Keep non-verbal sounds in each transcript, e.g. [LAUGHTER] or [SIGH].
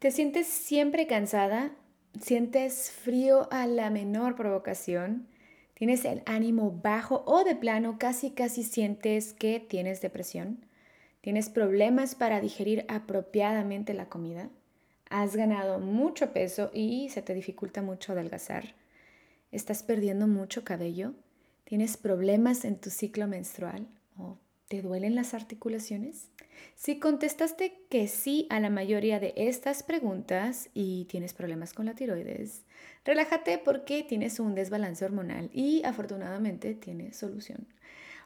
¿Te sientes siempre cansada? ¿Sientes frío a la menor provocación? ¿Tienes el ánimo bajo o de plano casi casi sientes que tienes depresión? ¿Tienes problemas para digerir apropiadamente la comida? ¿Has ganado mucho peso y se te dificulta mucho adelgazar? ¿Estás perdiendo mucho cabello? ¿Tienes problemas en tu ciclo menstrual? ¿O te duelen las articulaciones? Si contestaste que sí a la mayoría de estas preguntas y tienes problemas con la tiroides, relájate porque tienes un desbalance hormonal y afortunadamente tiene solución.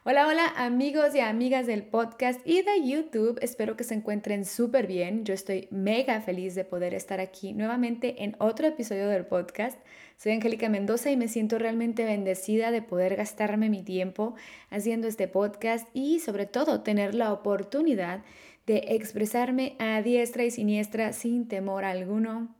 Hola, hola amigos y amigas del podcast y de YouTube. Espero que se encuentren súper bien. Yo estoy mega feliz de poder estar aquí nuevamente en otro episodio del podcast. Soy Angélica Mendoza y me siento realmente bendecida de poder gastarme mi tiempo haciendo este podcast y sobre todo tener la oportunidad de expresarme a diestra y siniestra sin temor alguno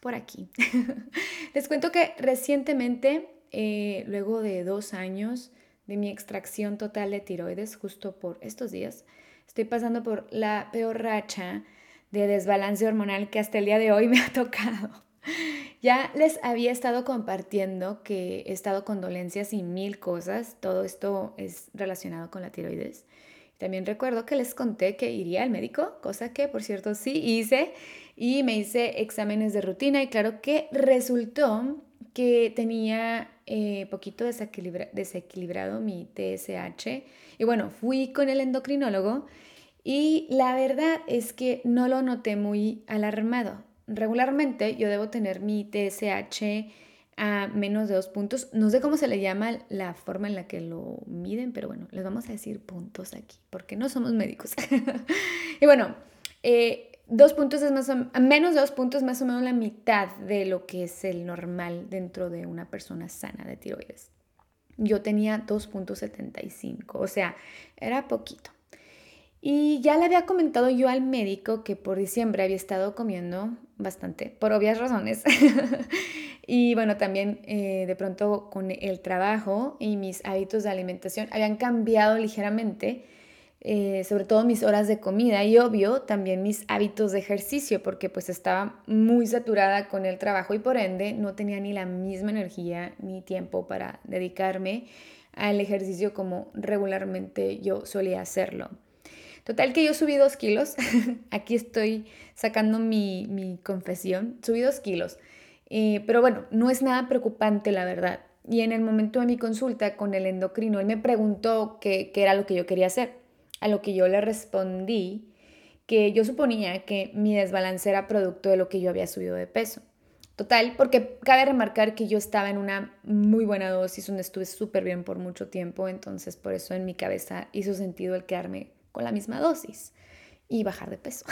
por aquí. [LAUGHS] Les cuento que recientemente, eh, luego de dos años, de mi extracción total de tiroides justo por estos días. Estoy pasando por la peor racha de desbalance hormonal que hasta el día de hoy me [LAUGHS] ha tocado. Ya les había estado compartiendo que he estado con dolencias y mil cosas. Todo esto es relacionado con la tiroides. También recuerdo que les conté que iría al médico, cosa que por cierto sí hice, y me hice exámenes de rutina y claro que resultó que tenía eh, poquito desequilibrado mi TSH. Y bueno, fui con el endocrinólogo y la verdad es que no lo noté muy alarmado. Regularmente yo debo tener mi TSH a menos de dos puntos. No sé cómo se le llama la forma en la que lo miden, pero bueno, les vamos a decir puntos aquí, porque no somos médicos. [LAUGHS] y bueno, eh, Dos puntos es más o, menos dos puntos más o menos la mitad de lo que es el normal dentro de una persona sana de tiroides. Yo tenía 2.75, o sea, era poquito. Y ya le había comentado yo al médico que por diciembre había estado comiendo bastante, por obvias razones. [LAUGHS] y bueno, también eh, de pronto con el trabajo y mis hábitos de alimentación habían cambiado ligeramente eh, sobre todo mis horas de comida y obvio también mis hábitos de ejercicio porque pues estaba muy saturada con el trabajo y por ende no tenía ni la misma energía ni tiempo para dedicarme al ejercicio como regularmente yo solía hacerlo. Total que yo subí dos kilos, [LAUGHS] aquí estoy sacando mi, confesión, subí dos kilos, eh, pero bueno, no es nada preocupante la verdad. Y en el momento de mi consulta con el endocrino, él me preguntó qué era lo que yo quería hacer a lo que yo le respondí que yo suponía que mi desbalance era producto de lo que yo había subido de peso. Total, porque cabe remarcar que yo estaba en una muy buena dosis donde estuve súper bien por mucho tiempo, entonces por eso en mi cabeza hizo sentido el quedarme con la misma dosis y bajar de peso.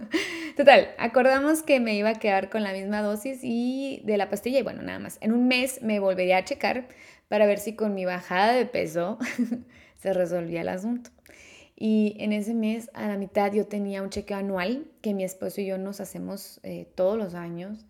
[LAUGHS] Total, acordamos que me iba a quedar con la misma dosis y de la pastilla y bueno, nada más. En un mes me volvería a checar para ver si con mi bajada de peso [LAUGHS] se resolvía el asunto. Y en ese mes, a la mitad, yo tenía un chequeo anual que mi esposo y yo nos hacemos eh, todos los años.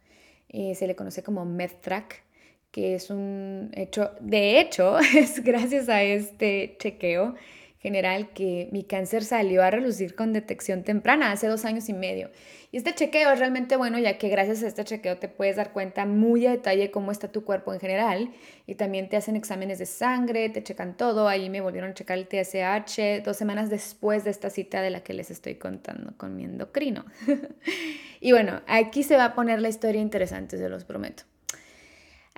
Eh, se le conoce como MedTrack, que es un hecho, de hecho, [LAUGHS] es gracias a este chequeo general que mi cáncer salió a relucir con detección temprana hace dos años y medio. Y este chequeo es realmente bueno ya que gracias a este chequeo te puedes dar cuenta muy a detalle cómo está tu cuerpo en general y también te hacen exámenes de sangre, te checan todo. Ahí me volvieron a checar el TSH dos semanas después de esta cita de la que les estoy contando con mi endocrino. [LAUGHS] y bueno, aquí se va a poner la historia interesante, se los prometo.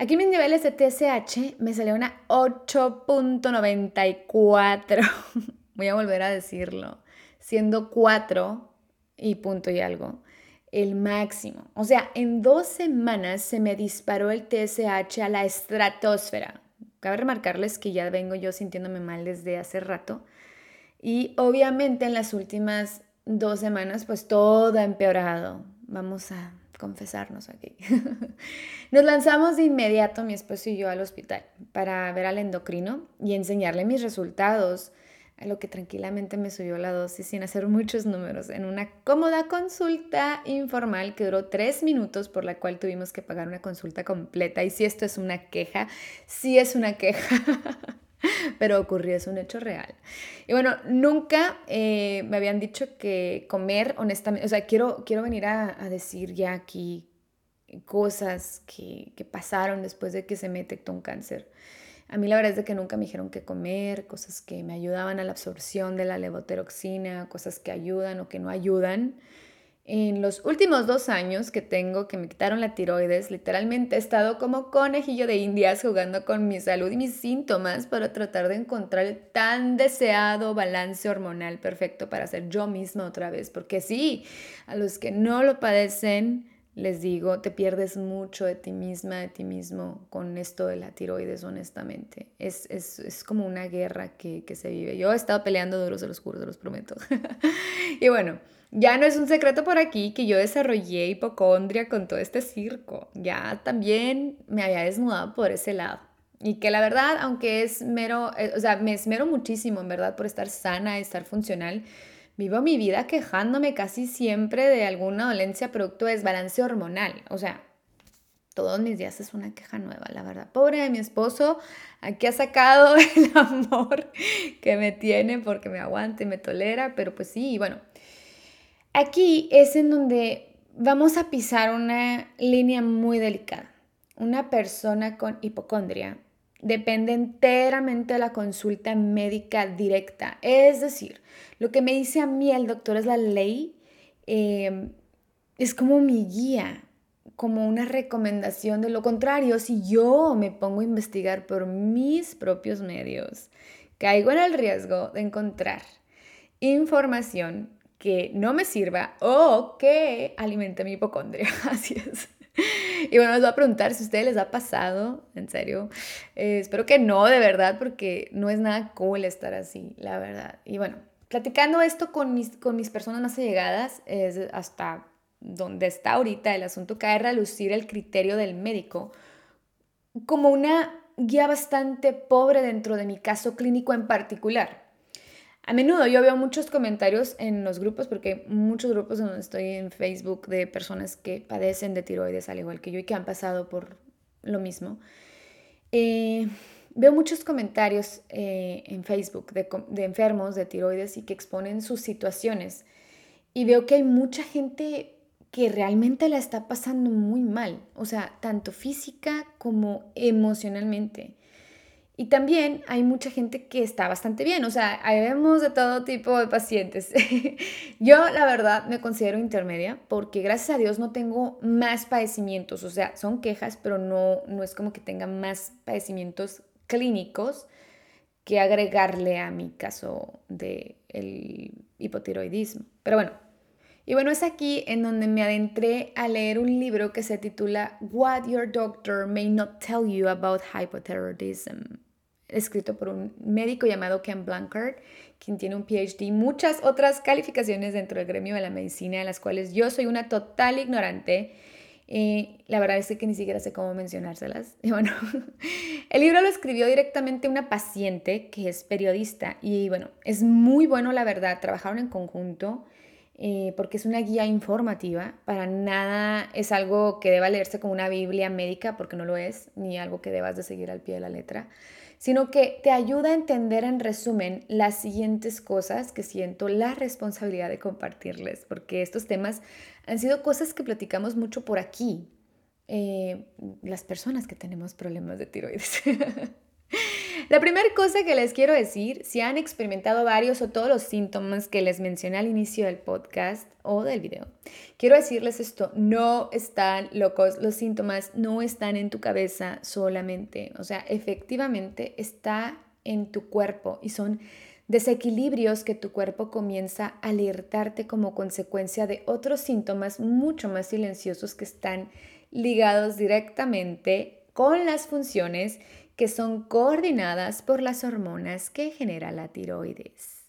Aquí mis niveles de TSH me salió una 8.94. [LAUGHS] Voy a volver a decirlo. Siendo 4 y punto y algo. El máximo. O sea, en dos semanas se me disparó el TSH a la estratosfera. Cabe remarcarles que ya vengo yo sintiéndome mal desde hace rato. Y obviamente en las últimas dos semanas, pues todo ha empeorado. Vamos a confesarnos aquí. [LAUGHS] Nos lanzamos de inmediato, mi esposo y yo, al hospital para ver al endocrino y enseñarle mis resultados a lo que tranquilamente me subió la dosis sin hacer muchos números en una cómoda consulta informal que duró tres minutos por la cual tuvimos que pagar una consulta completa. Y si esto es una queja, sí es una queja. [LAUGHS] [LAUGHS] pero ocurrió, es un hecho real. Y bueno, nunca eh, me habían dicho que comer, honestamente, o sea, quiero, quiero venir a, decir ya aquí cosas que, que, pasaron después de que se me detectó un cáncer. A mí la verdad es de que nunca me dijeron qué comer, cosas que me ayudaban a la absorción de la levotiroxina, cosas que ayudan o que no ayudan. En los últimos dos años que tengo que me quitaron la tiroides, literalmente he estado como conejillo de indias jugando con mi salud y mis síntomas para tratar de encontrar el tan deseado balance hormonal perfecto para ser yo misma otra vez. Porque sí, a los que no lo padecen, les digo, te pierdes mucho de ti misma, de ti mismo con esto de la tiroides, honestamente. Es, es, es como una guerra que, que, se vive. Yo he estado peleando duros, se los juro, se los prometo. [LAUGHS] y bueno, ya no es un secreto por aquí que yo desarrollé hipocondria con todo este circo. Ya también me había desnudado por ese lado. Y que la verdad, aunque es mero, eh, o sea, me esmero muchísimo en verdad por estar sana, estar funcional, vivo mi vida quejándome casi siempre de alguna dolencia producto de desbalance hormonal. O sea, todos mis días es una queja nueva, la verdad. Pobre de mi esposo, aquí ha sacado [LAUGHS] el amor que me tiene porque me aguanta y me tolera, pero pues sí, bueno, Aquí es en donde vamos a pisar una línea muy delicada. Una persona con hipocondria depende enteramente de la consulta médica directa. Es decir, lo que me dice a mí el doctor es la ley, em, es como mi guía, como una recomendación. De lo contrario, si yo me pongo a investigar por mis propios medios, caigo en el riesgo de encontrar información que no me sirva o que alimente mi hipocondria. [LAUGHS] Así es. Y bueno, les voy a preguntar si a ustedes les ha pasado, en serio. Eh, espero que no, de verdad, porque no es nada cool estar así, la verdad. Y bueno, platicando esto con mis, con mis personas más allegadas, es hasta donde está ahorita el asunto, cae relucir el criterio del médico como una guía bastante pobre dentro de mi caso clínico en particular. A menudo yo veo muchos comentarios en los grupos, porque muchos grupos donde estoy en Facebook de personas que padecen de tiroides al igual que yo y que han pasado por lo mismo. Eh, veo muchos comentarios eh, en Facebook de, de enfermos de tiroides y que exponen sus situaciones. Y veo que hay mucha gente que realmente la está pasando muy mal, o sea, tanto física como emocionalmente. Y también hay mucha gente que está bastante bien, o sea, hay vemos de todo tipo de pacientes. [LAUGHS] Yo la verdad me considero intermedia porque gracias a Dios no tengo más padecimientos, o sea, son quejas, pero no, no es como que tenga más padecimientos clínicos que agregarle a mi caso del el hipotiroidismo. Pero bueno, y bueno, es aquí en donde me adentré a leer un libro que se titula What Your Doctor May Not Tell You About Hypothyroidism escrito por un médico llamado Ken Blankard, quien tiene un PhD y muchas otras calificaciones dentro del gremio de la medicina, de las cuales yo soy una total ignorante. La verdad es que ni siquiera sé cómo mencionárselas. [LAUGHS] Y bueno, el libro lo escribió directamente una paciente que es periodista y bueno, es muy bueno la verdad, trabajaron en conjunto. Eh, porque es una guía informativa, para nada es algo que deba leerse como una Biblia médica, porque no lo es, ni algo que debas de seguir al pie de la letra sino que te ayuda a entender en resumen las siguientes cosas que siento la responsabilidad de compartirles, porque estos temas han sido cosas que platicamos mucho por aquí, eh, las personas que tenemos problemas de tiroides. [LAUGHS] La primera cosa que les quiero decir, si han experimentado varios o todos los síntomas que les mencioné al inicio del podcast o del video, quiero decirles esto, no están locos, los síntomas no están en tu cabeza solamente, o sea, efectivamente está en tu cuerpo y son desequilibrios que tu cuerpo comienza a alertarte como consecuencia de otros síntomas mucho más silenciosos que están ligados directamente con las funciones que son coordinadas por las hormonas que genera la tiroides.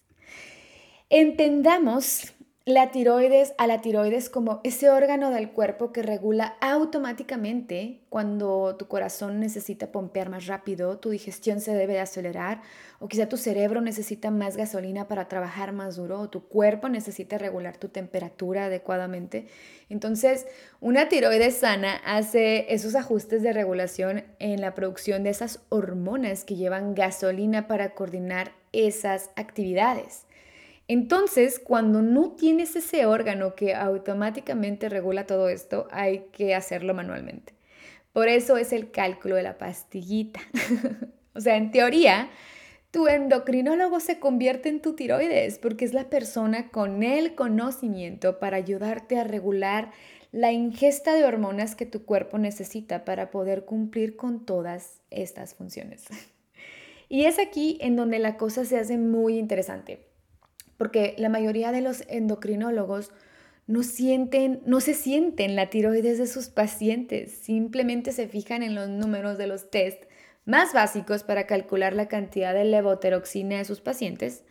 Entendamos la tiroides a la tiroides como ese órgano del cuerpo que regula automáticamente cuando tu corazón necesita pompear más rápido, tu digestión se debe de acelerar o quizá tu cerebro necesita más gasolina para trabajar más duro o tu cuerpo necesita regular tu temperatura adecuadamente. Entonces, una tiroides sana hace esos ajustes de regulación en la producción de esas hormonas que llevan gasolina para coordinar esas actividades. Entonces, cuando no tienes ese órgano que automáticamente regula todo esto, hay que hacerlo manualmente. Por eso es el cálculo de la pastillita. [LAUGHS] o sea, en teoría, tu endocrinólogo se convierte en tu tiroides porque es la persona con el conocimiento para ayudarte a regular la ingesta de hormonas que tu cuerpo necesita para poder cumplir con todas estas funciones. [LAUGHS] y es aquí en donde la cosa se hace muy interesante porque la mayoría de los endocrinólogos no sienten, no se sienten la tiroides de sus pacientes, simplemente se fijan en los números de los test más básicos para calcular la cantidad de levotiroxina de sus pacientes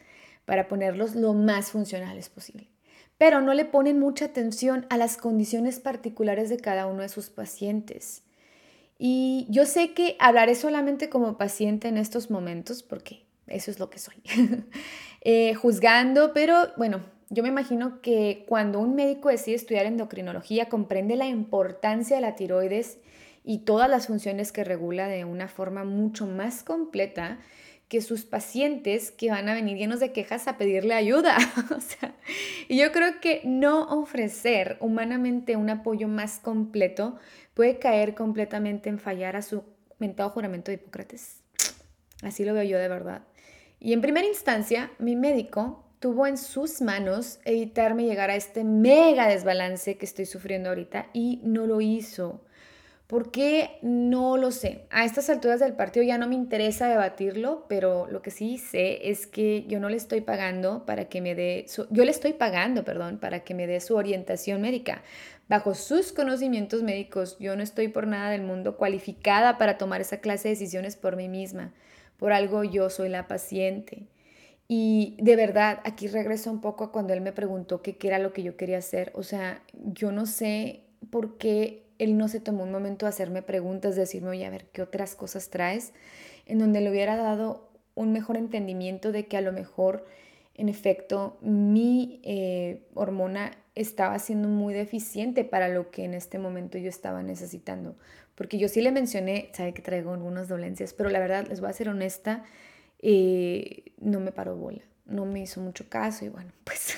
para ponerlos lo más funcionales posible. Pero no le ponen mucha atención a las condiciones particulares de cada uno de sus pacientes. Y yo sé que hablaré solamente como paciente en estos momentos porque eso es lo que soy. [LAUGHS] Eh, juzgando, pero bueno, yo me imagino que cuando un médico decide estudiar endocrinología, comprende la importancia de la tiroides y todas las funciones que regula de una forma mucho más completa que sus pacientes que van a venir llenos de quejas a pedirle ayuda. [LAUGHS] y yo creo que no ofrecer humanamente un apoyo más completo puede caer completamente en fallar a su mentado juramento de Hipócrates. Así lo veo yo de verdad. Y en primera instancia, mi médico tuvo en sus manos evitarme llegar a este mega desbalance que estoy sufriendo ahorita y no lo hizo. ¿Por qué? No lo sé. A estas alturas del partido ya no me interesa debatirlo, pero lo que sí sé es que yo no le estoy pagando para que me dé, su, yo le estoy pagando, perdón, para que me dé su orientación médica. Bajo sus conocimientos médicos, yo no estoy por nada del mundo cualificada para tomar esa clase de decisiones por mí misma. Por algo yo soy la paciente. Y de verdad, aquí regreso un poco a cuando él me preguntó qué era lo que yo quería hacer. O sea, yo no sé por qué él no se tomó un momento de hacerme preguntas, decirme, oye, a ver, ¿qué otras cosas traes? En donde le hubiera dado un mejor entendimiento de que a lo mejor, en efecto, mi eh, hormona estaba siendo muy deficiente para lo que en este momento yo estaba necesitando. Porque yo sí le mencioné, sabe que traigo algunas dolencias, pero la verdad, les voy a ser honesta, eh, no me paró bola, no me hizo mucho caso y bueno, [LAUGHS] pues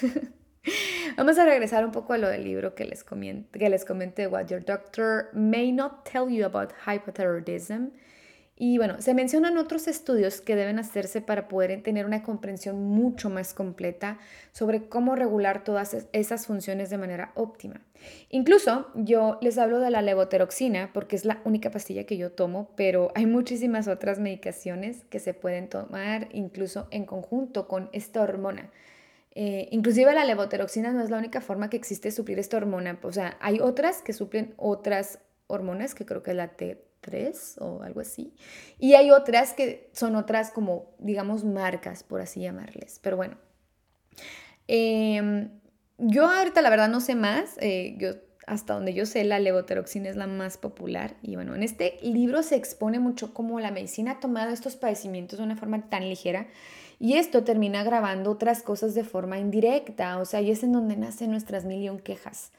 vamos a regresar un poco a lo del libro que les, que les comenté, What Your Doctor May Not Tell You About Hypothyroidism. Y bueno, se mencionan otros estudios que deben hacerse para poder tener una comprensión mucho más completa sobre cómo regular todas esas funciones de manera óptima. Incluso yo les hablo de la levotiroxina porque es la única pastilla que yo tomo, pero hay muchísimas otras medicaciones que se pueden tomar incluso en conjunto con esta hormona. Eh, inclusive la levotiroxina no es la única forma que existe de suplir esta hormona. O sea, hay otras que suplen otras hormonas, que creo que es la T tres o algo así. Y hay otras que son otras como, digamos, marcas, por así llamarles. Pero bueno, em, yo ahorita la verdad no sé más. Eh, yo, hasta donde yo sé, la levotiroxina es la más popular. Y bueno, en este libro se expone mucho cómo la medicina ha tomado estos padecimientos de una forma tan ligera. Y esto termina agravando otras cosas de forma indirecta. O sea, y es en donde nacen nuestras millón quejas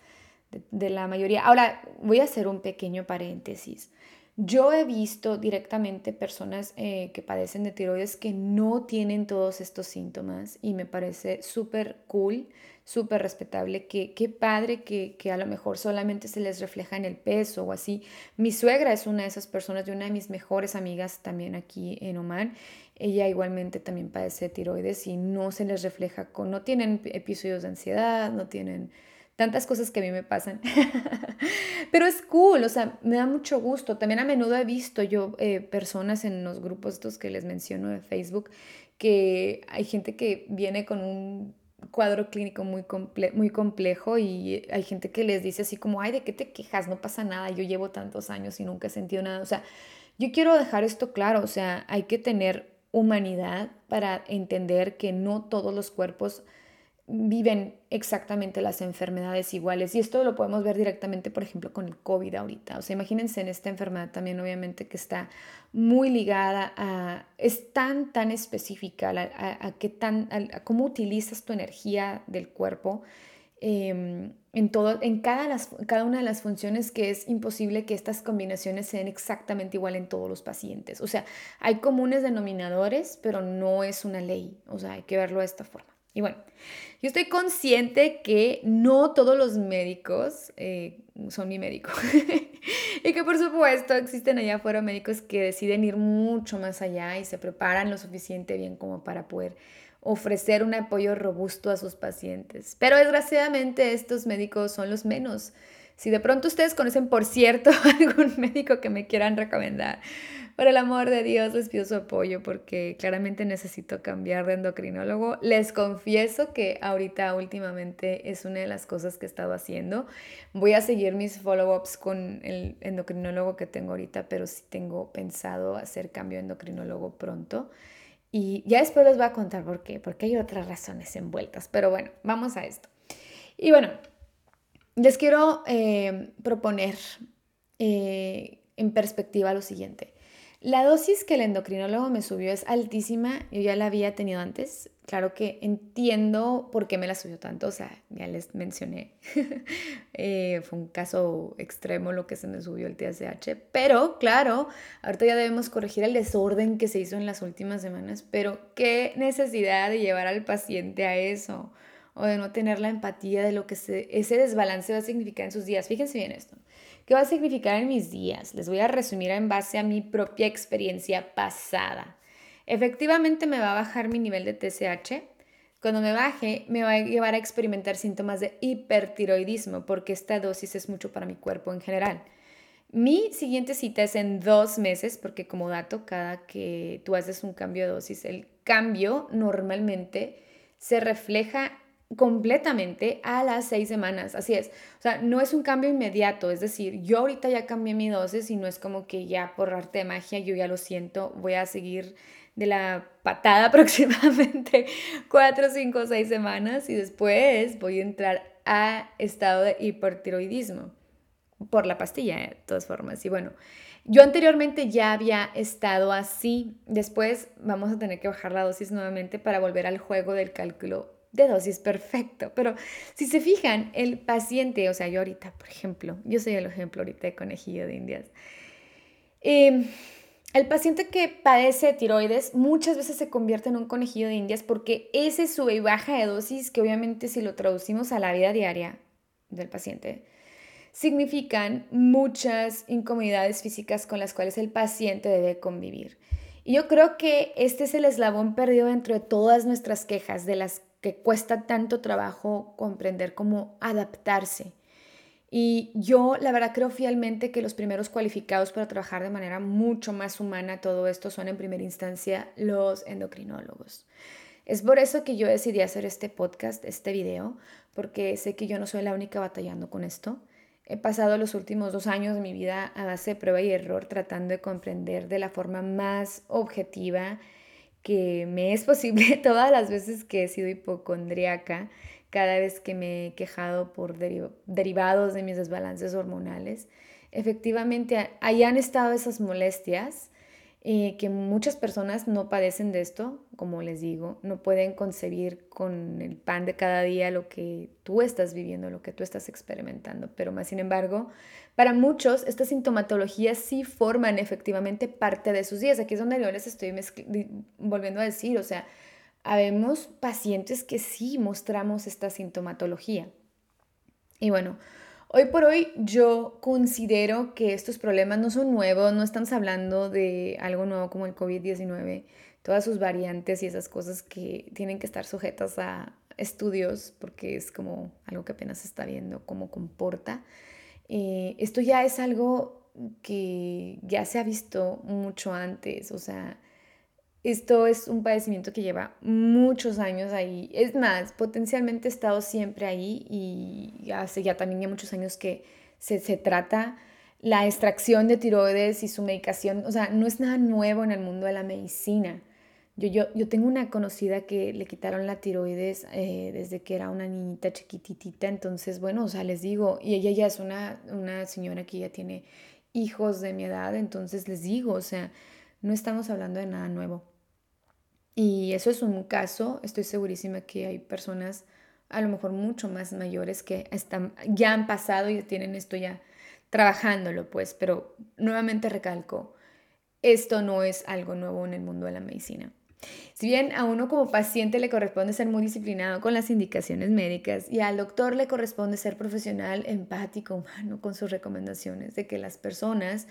de, de la mayoría. Ahora, voy a hacer un pequeño paréntesis. Yo he visto directamente personas eh, que padecen de tiroides que no tienen todos estos síntomas y me parece súper cool, súper respetable, que qué padre que, que, a lo mejor solamente se les refleja en el peso o así. Mi suegra es una de esas personas, de una de mis mejores amigas también aquí en Oman. Ella igualmente también padece de tiroides y no se les refleja con, no tienen episodios de ansiedad, no tienen tantas cosas que a mí me pasan. [LAUGHS] Pero es cool, o sea, me da mucho gusto. También a menudo he visto yo eh, personas en los grupos estos que les menciono de Facebook, que hay gente que viene con un cuadro clínico muy, comple muy complejo y hay gente que les dice así como, ay, ¿de qué te quejas? No pasa nada, yo llevo tantos años y nunca he sentido nada. O sea, yo quiero dejar esto claro, o sea, hay que tener humanidad para entender que no todos los cuerpos viven exactamente las enfermedades iguales. Y esto lo podemos ver directamente, por ejemplo, con el COVID ahorita. O sea, imagínense en esta enfermedad también, obviamente, que está muy ligada a, es tan, tan específica a, qué tan, a, cómo utilizas tu energía del cuerpo. Em, en, todo, en cada, las, cada una de las funciones que es imposible que estas combinaciones sean exactamente igual en todos los pacientes. O sea, hay comunes denominadores, pero no es una ley. O sea, hay que verlo de esta forma. Y bueno, yo estoy consciente que no todos los médicos eh, son mi médico. [LAUGHS] y que por supuesto existen allá afuera médicos que deciden ir mucho más allá y se preparan lo suficiente bien como para poder ofrecer un apoyo robusto a sus pacientes. Pero desgraciadamente estos médicos son los menos. Si de pronto ustedes conocen, por cierto, [LAUGHS] algún médico que me quieran recomendar, por el amor de Dios, les pido su apoyo porque claramente necesito cambiar de endocrinólogo. Les confieso que ahorita últimamente es una de las cosas que he estado haciendo. Voy a seguir mis follow-ups con el endocrinólogo que tengo ahorita, pero sí tengo pensado hacer cambio de endocrinólogo pronto. Y ya después les voy a contar por qué, porque hay otras razones envueltas. Pero bueno, vamos a esto. Y bueno, les quiero eh, proponer eh, en perspectiva lo siguiente. La dosis que el endocrinólogo me subió es altísima, yo ya la había tenido antes. Claro que entiendo por qué me la subió tanto, o sea, ya les mencioné. [LAUGHS] Eh, fue un caso extremo lo que se me subió el TSH, pero claro, ahorita ya debemos corregir el desorden que se hizo en las últimas semanas, pero qué necesidad de llevar al paciente a eso o de no tener la empatía de lo que ese desbalance va a significar en sus días. Fíjense bien esto. ¿Qué va a significar en mis días? Les voy a resumir en base a mi propia experiencia pasada. Efectivamente me va a bajar mi nivel de TSH. Cuando me baje, me va a llevar a experimentar síntomas de hipertiroidismo porque esta dosis es mucho para mi cuerpo en general. Mi siguiente cita es en dos meses, porque como dato, cada que tú haces un cambio de dosis, el cambio normalmente se refleja completamente a las seis semanas. Así es. O sea, no es un cambio inmediato. Es decir, yo ahorita ya cambié mi dosis y no es como que ya por arte de magia yo ya lo siento. Voy a seguir de la patada [LAUGHS] aproximadamente cuatro, cinco, seis semanas y después voy a entrar a estado de hipertiroidismo por la pastilla, de todas formas. Y bueno, yo anteriormente ya había estado así. Después vamos a tener que bajar la dosis nuevamente para volver al juego del cálculo de dosis perfecto. Pero si se fijan, el paciente, o sea, yo ahorita, por ejemplo, yo soy el ejemplo ahorita de conejillo de indias. Em, el paciente que padece tiroides muchas veces se convierte en un conejillo de indias porque ese sube y baja de dosis, que obviamente si lo traducimos a la vida diaria del paciente, significan muchas incomodidades físicas con las cuales el paciente debe convivir. Y yo creo que este es el eslabón perdido dentro de todas nuestras quejas, de las que cuesta tanto trabajo comprender cómo adaptarse. Y yo la verdad creo fielmente que los primeros cualificados para trabajar de manera mucho más humana todo esto son en primera instancia los endocrinólogos. Es por eso que yo decidí hacer este podcast, este video, porque sé que yo no soy la única batallando con esto. He pasado los últimos dos años de mi vida a base de prueba y error tratando de comprender de la forma más objetiva que me es posible [LAUGHS] todas las veces que he sido hipocondriaca, cada vez que me he quejado por derivados de mis desbalances hormonales. Efectivamente, hayan estado esas molestias eh, que muchas personas no padecen de esto, como les digo, no pueden concebir con el pan de cada día lo que tú estás viviendo, lo que tú estás experimentando, pero más sin embargo, para muchos estas sintomatologías sí forman efectivamente parte de sus días. Aquí es donde yo les estoy volviendo a decir, o sea, habemos pacientes que sí mostramos esta sintomatología. Y bueno, Hoy por hoy yo considero que estos problemas no son nuevos, no estamos hablando de algo nuevo como el COVID-19, todas sus variantes y esas cosas que tienen que estar sujetas a estudios porque es como algo que apenas se está viendo cómo comporta. Eh, esto ya es algo que ya se ha visto mucho antes, o sea, esto es un padecimiento que lleva muchos años ahí. Es más, potencialmente he estado siempre ahí y hace ya también ya muchos años que se, se trata la extracción de tiroides y su medicación. O sea, no es nada nuevo en el mundo de la medicina. Yo, yo, yo tengo una conocida que le quitaron la tiroides eh, desde que era una niñita chiquititita, entonces, bueno, o sea, les digo, y ella ya es una, una señora que ya tiene hijos de mi edad, entonces les digo, o sea, no estamos hablando de nada nuevo. Y eso es un caso, estoy segurísima que hay personas a lo mejor mucho más mayores que están, ya han pasado y tienen esto ya trabajándolo, pues, pero nuevamente recalco, esto no es algo nuevo en el mundo de la medicina. Si bien a uno como paciente le corresponde ser muy disciplinado con las indicaciones médicas y al doctor le corresponde ser profesional, empático, humano con sus recomendaciones de que las personas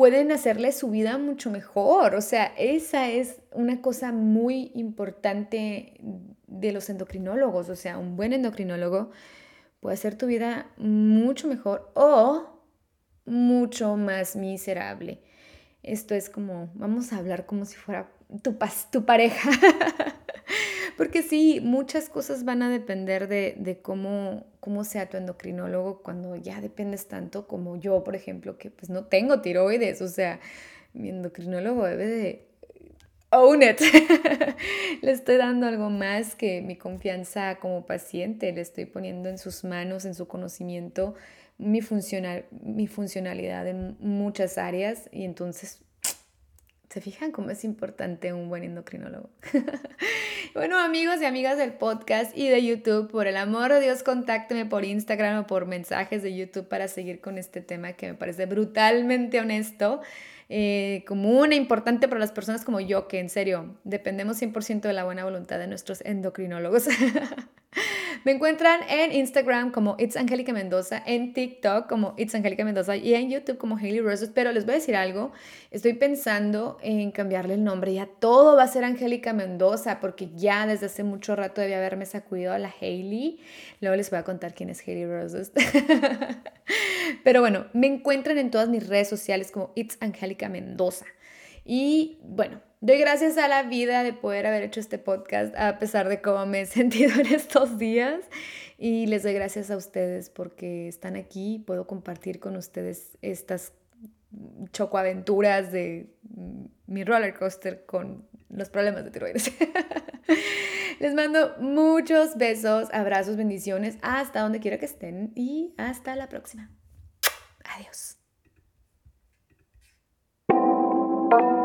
pueden hacerle su vida mucho mejor. O sea, esa es una cosa muy importante de los endocrinólogos. O sea, un buen endocrinólogo puede hacer tu vida mucho mejor o mucho más miserable. Esto es como, vamos a hablar como si fuera tu, tu pareja. [LAUGHS] Porque sí, muchas cosas van a depender de, de, cómo, cómo sea tu endocrinólogo cuando ya dependes tanto como yo, por ejemplo, que pues no tengo tiroides. O sea, mi endocrinólogo debe de own it. [LAUGHS] le estoy dando algo más que mi confianza como paciente. Le estoy poniendo en sus manos, en su conocimiento, mi, funcional, mi funcionalidad en muchas áreas y entonces ¿Se fijan cómo es importante un buen endocrinólogo? [LAUGHS] bueno, amigos y amigas del podcast y de YouTube, por el amor de Dios, contácteme por Instagram o por mensajes de YouTube para seguir con este tema que me parece brutalmente honesto. Eh, como una importante para las personas como yo, que en serio dependemos 100% de la buena voluntad de nuestros endocrinólogos. [LAUGHS] Me encuentran en Instagram como It's Angélica Mendoza, en TikTok como It's Angélica Mendoza y en YouTube como Hailey Roses. Pero les voy a decir algo, estoy pensando en cambiarle el nombre. Ya todo va a ser Angélica Mendoza porque ya desde hace mucho rato debía haberme sacudido a la Hailey. Luego les voy a contar quién es Hailey Roses. [LAUGHS] Pero bueno, me encuentran en todas mis redes sociales como It's Angélica Mendoza. Y bueno, doy gracias a la vida de poder haber hecho este podcast a pesar de cómo me he [LAUGHS] sentido en estos días. Y les doy gracias a ustedes porque están aquí. Puedo compartir con ustedes estas chocoaventuras de mi roller coaster con los problemas de tiroides. [LAUGHS] Les mando muchos besos, abrazos, bendiciones, hasta donde quiera que estén y hasta la próxima. Adiós. Thank you.